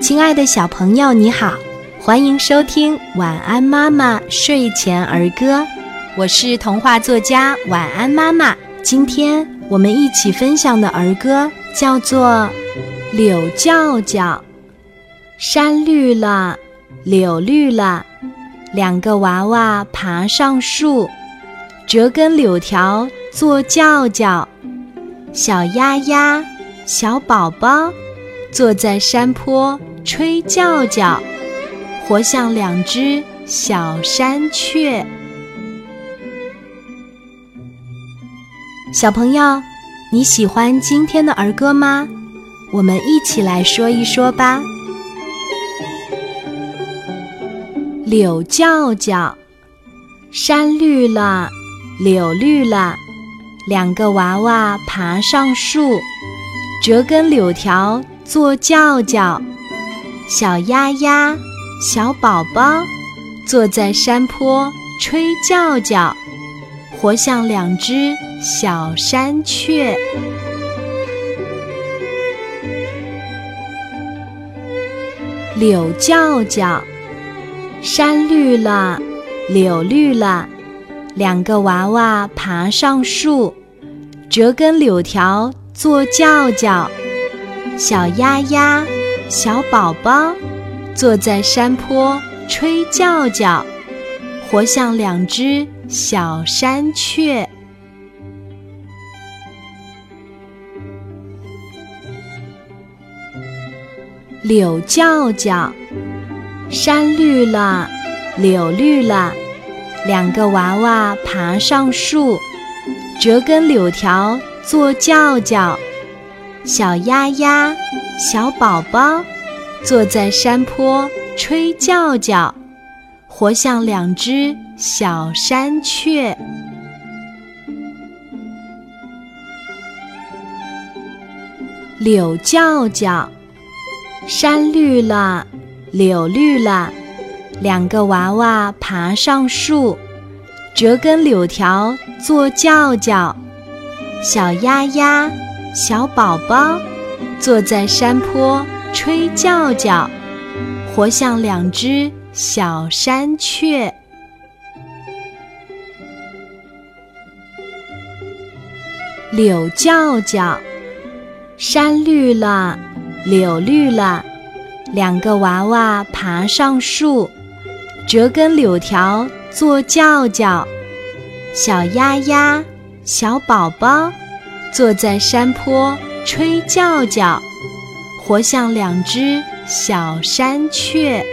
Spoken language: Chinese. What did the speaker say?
亲爱的小朋友，你好，欢迎收听《晚安妈妈睡前儿歌》，我是童话作家晚安妈妈。今天我们一起分享的儿歌叫做《柳叫叫》，山绿了，柳绿了，两个娃娃爬上树，折根柳条做轿轿，小鸭鸭，小宝宝。坐在山坡吹叫叫，活像两只小山雀。小朋友，你喜欢今天的儿歌吗？我们一起来说一说吧。柳叫叫，山绿了，柳绿了，两个娃娃爬上树，折根柳条。做轿轿，小鸭鸭，小宝宝，坐在山坡吹叫叫，活像两只小山雀。柳叫叫，山绿了，柳绿了，两个娃娃爬上树，折根柳条做轿轿。小鸭鸭，小宝宝，坐在山坡吹叫叫，活像两只小山雀。柳叫叫，山绿了，柳绿了，两个娃娃爬上树，折根柳条做叫叫。小鸭鸭，小宝宝，坐在山坡吹叫叫，活像两只小山雀。柳叫叫，山绿了，柳绿了，两个娃娃爬上树，折根柳条做叫叫。小鸭鸭。小宝宝坐在山坡吹叫叫，活像两只小山雀。柳叫叫，山绿了，柳绿了，两个娃娃爬上树，折根柳条做叫叫。小鸭鸭，小宝宝。坐在山坡吹叫叫，活像两只小山雀。